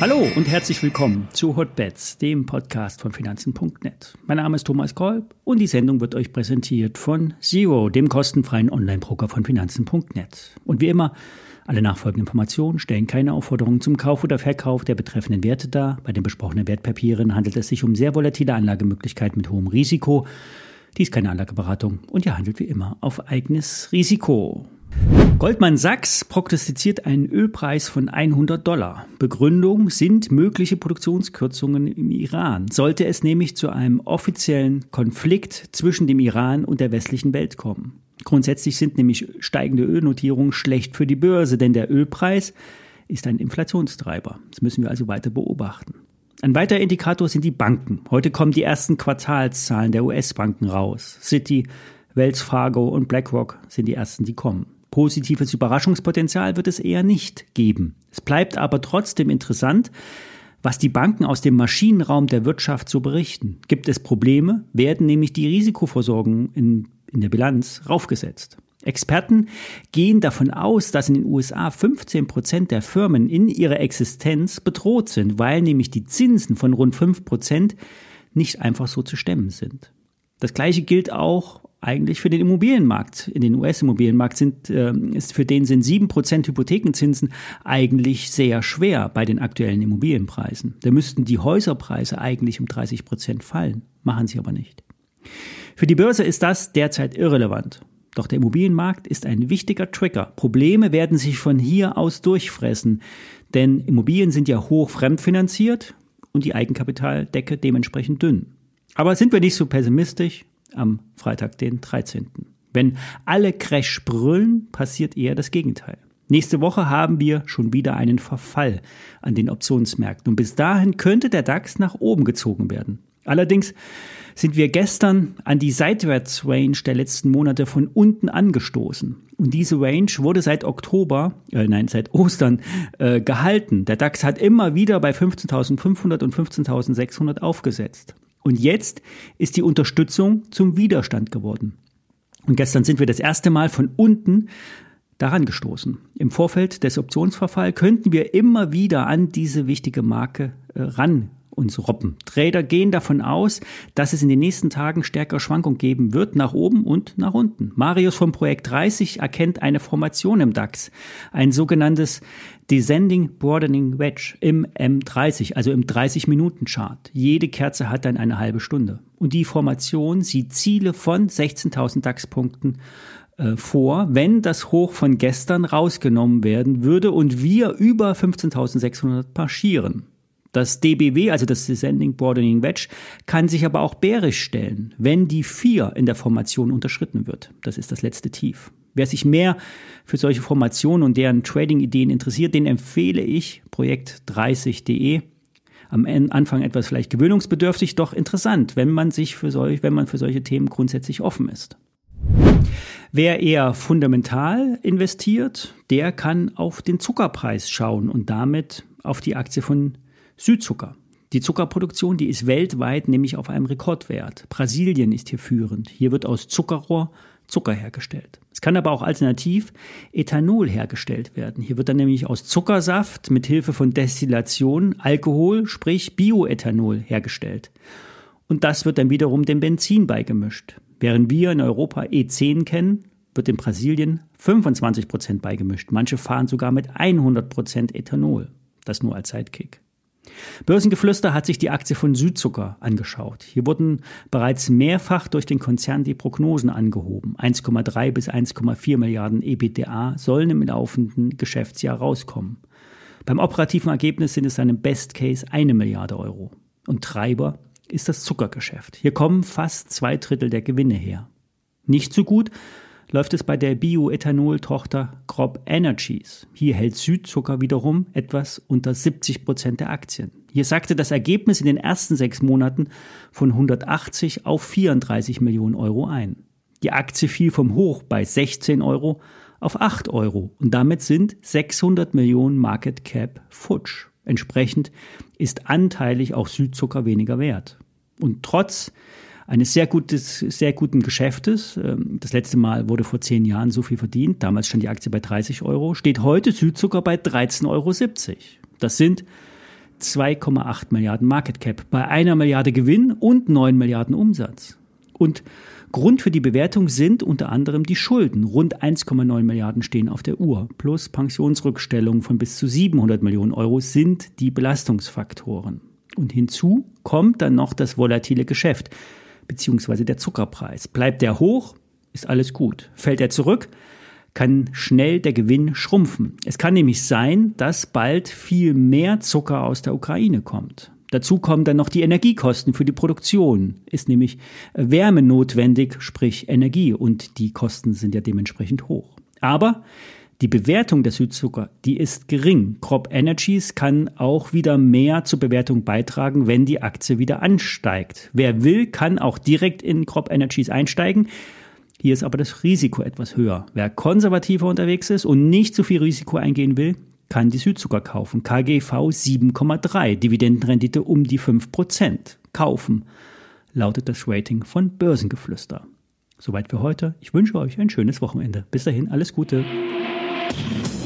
Hallo und herzlich willkommen zu Hotbets, dem Podcast von Finanzen.net. Mein Name ist Thomas Kolb und die Sendung wird euch präsentiert von Zero, dem kostenfreien Online-Broker von Finanzen.net. Und wie immer, alle nachfolgenden Informationen stellen keine Aufforderungen zum Kauf oder Verkauf der betreffenden Werte dar. Bei den besprochenen Wertpapieren handelt es sich um sehr volatile Anlagemöglichkeiten mit hohem Risiko. Dies ist keine Anlageberatung und ihr handelt wie immer auf eigenes Risiko. Goldman Sachs prognostiziert einen Ölpreis von 100 Dollar. Begründung sind mögliche Produktionskürzungen im Iran. Sollte es nämlich zu einem offiziellen Konflikt zwischen dem Iran und der westlichen Welt kommen. Grundsätzlich sind nämlich steigende Ölnotierungen schlecht für die Börse, denn der Ölpreis ist ein Inflationstreiber. Das müssen wir also weiter beobachten. Ein weiterer Indikator sind die Banken. Heute kommen die ersten Quartalszahlen der US-Banken raus. Citi, Wells Fargo und BlackRock sind die ersten, die kommen. Positives Überraschungspotenzial wird es eher nicht geben. Es bleibt aber trotzdem interessant, was die Banken aus dem Maschinenraum der Wirtschaft so berichten. Gibt es Probleme, werden nämlich die Risikoversorgung in, in der Bilanz raufgesetzt. Experten gehen davon aus, dass in den USA 15 Prozent der Firmen in ihrer Existenz bedroht sind, weil nämlich die Zinsen von rund 5 Prozent nicht einfach so zu stemmen sind. Das gleiche gilt auch eigentlich für den Immobilienmarkt. In den US-Immobilienmarkt sind, äh, ist für den sind sieben Prozent Hypothekenzinsen eigentlich sehr schwer bei den aktuellen Immobilienpreisen. Da müssten die Häuserpreise eigentlich um 30 Prozent fallen. Machen sie aber nicht. Für die Börse ist das derzeit irrelevant. Doch der Immobilienmarkt ist ein wichtiger Trigger. Probleme werden sich von hier aus durchfressen, denn Immobilien sind ja hoch fremdfinanziert und die Eigenkapitaldecke dementsprechend dünn. Aber sind wir nicht so pessimistisch? am Freitag, den 13. Wenn alle Crash brüllen, passiert eher das Gegenteil. Nächste Woche haben wir schon wieder einen Verfall an den Optionsmärkten und bis dahin könnte der DAX nach oben gezogen werden. Allerdings sind wir gestern an die Seitwärtsrange der letzten Monate von unten angestoßen. Und diese Range wurde seit Oktober, äh, nein, seit Ostern äh, gehalten. Der DAX hat immer wieder bei 15.500 und 15.600 aufgesetzt. Und jetzt ist die Unterstützung zum Widerstand geworden. Und gestern sind wir das erste Mal von unten daran gestoßen. Im Vorfeld des Optionsverfalls könnten wir immer wieder an diese wichtige Marke äh, ran uns robben. Trader gehen davon aus, dass es in den nächsten Tagen stärker Schwankung geben wird, nach oben und nach unten. Marius vom Projekt 30 erkennt eine Formation im DAX, ein sogenanntes Descending Broadening Wedge im M30, also im 30-Minuten-Chart. Jede Kerze hat dann eine halbe Stunde. Und die Formation sieht Ziele von 16.000 DAX-Punkten äh, vor, wenn das Hoch von gestern rausgenommen werden würde und wir über 15.600 marschieren. Das DBW, also das Descending Broadening Wedge, kann sich aber auch bärisch stellen, wenn die 4 in der Formation unterschritten wird. Das ist das letzte Tief. Wer sich mehr für solche Formationen und deren Trading-Ideen interessiert, den empfehle ich projekt30.de. Am Anfang etwas vielleicht gewöhnungsbedürftig, doch interessant, wenn man sich für solch, wenn man für solche Themen grundsätzlich offen ist. Wer eher fundamental investiert, der kann auf den Zuckerpreis schauen und damit auf die Aktie von Südzucker. Die Zuckerproduktion, die ist weltweit nämlich auf einem Rekordwert. Brasilien ist hier führend. Hier wird aus Zuckerrohr Zucker hergestellt. Es kann aber auch alternativ Ethanol hergestellt werden. Hier wird dann nämlich aus Zuckersaft mit Hilfe von Destillation Alkohol, sprich Bioethanol hergestellt. Und das wird dann wiederum dem Benzin beigemischt. Während wir in Europa E10 kennen, wird in Brasilien 25 Prozent beigemischt. Manche fahren sogar mit 100 Prozent Ethanol. Das nur als Sidekick. Börsengeflüster hat sich die Aktie von Südzucker angeschaut. Hier wurden bereits mehrfach durch den Konzern die Prognosen angehoben. 1,3 bis 1,4 Milliarden EBITDA sollen im laufenden Geschäftsjahr rauskommen. Beim operativen Ergebnis sind es dann im Best Case eine Milliarde Euro. Und Treiber ist das Zuckergeschäft. Hier kommen fast zwei Drittel der Gewinne her. Nicht so gut läuft es bei der Bioethanol-Tochter Crop Energies. Hier hält Südzucker wiederum etwas unter 70 Prozent der Aktien. Hier sagte das Ergebnis in den ersten sechs Monaten von 180 auf 34 Millionen Euro ein. Die Aktie fiel vom Hoch bei 16 Euro auf 8 Euro und damit sind 600 Millionen Market Cap futsch. Entsprechend ist anteilig auch Südzucker weniger wert. Und trotz eines sehr, gutes, sehr guten Geschäftes. Ähm, das letzte Mal wurde vor zehn Jahren so viel verdient. Damals stand die Aktie bei 30 Euro. Steht heute Südzucker bei 13,70 Euro. Das sind 2,8 Milliarden Market Cap bei einer Milliarde Gewinn und 9 Milliarden Umsatz. Und Grund für die Bewertung sind unter anderem die Schulden. Rund 1,9 Milliarden stehen auf der Uhr. Plus Pensionsrückstellungen von bis zu 700 Millionen Euro sind die Belastungsfaktoren. Und hinzu kommt dann noch das volatile Geschäft, beziehungsweise der Zuckerpreis. Bleibt der hoch, ist alles gut. Fällt er zurück, kann schnell der Gewinn schrumpfen. Es kann nämlich sein, dass bald viel mehr Zucker aus der Ukraine kommt. Dazu kommen dann noch die Energiekosten für die Produktion. Ist nämlich Wärme notwendig, sprich Energie, und die Kosten sind ja dementsprechend hoch. Aber die Bewertung der Südzucker, die ist gering. Crop Energies kann auch wieder mehr zur Bewertung beitragen, wenn die Aktie wieder ansteigt. Wer will, kann auch direkt in Crop Energies einsteigen. Hier ist aber das Risiko etwas höher. Wer konservativer unterwegs ist und nicht zu viel Risiko eingehen will, kann die Südzucker kaufen. KGV 7,3, Dividendenrendite um die 5%. Kaufen, lautet das Rating von Börsengeflüster. Soweit für heute. Ich wünsche euch ein schönes Wochenende. Bis dahin, alles Gute. Thank you.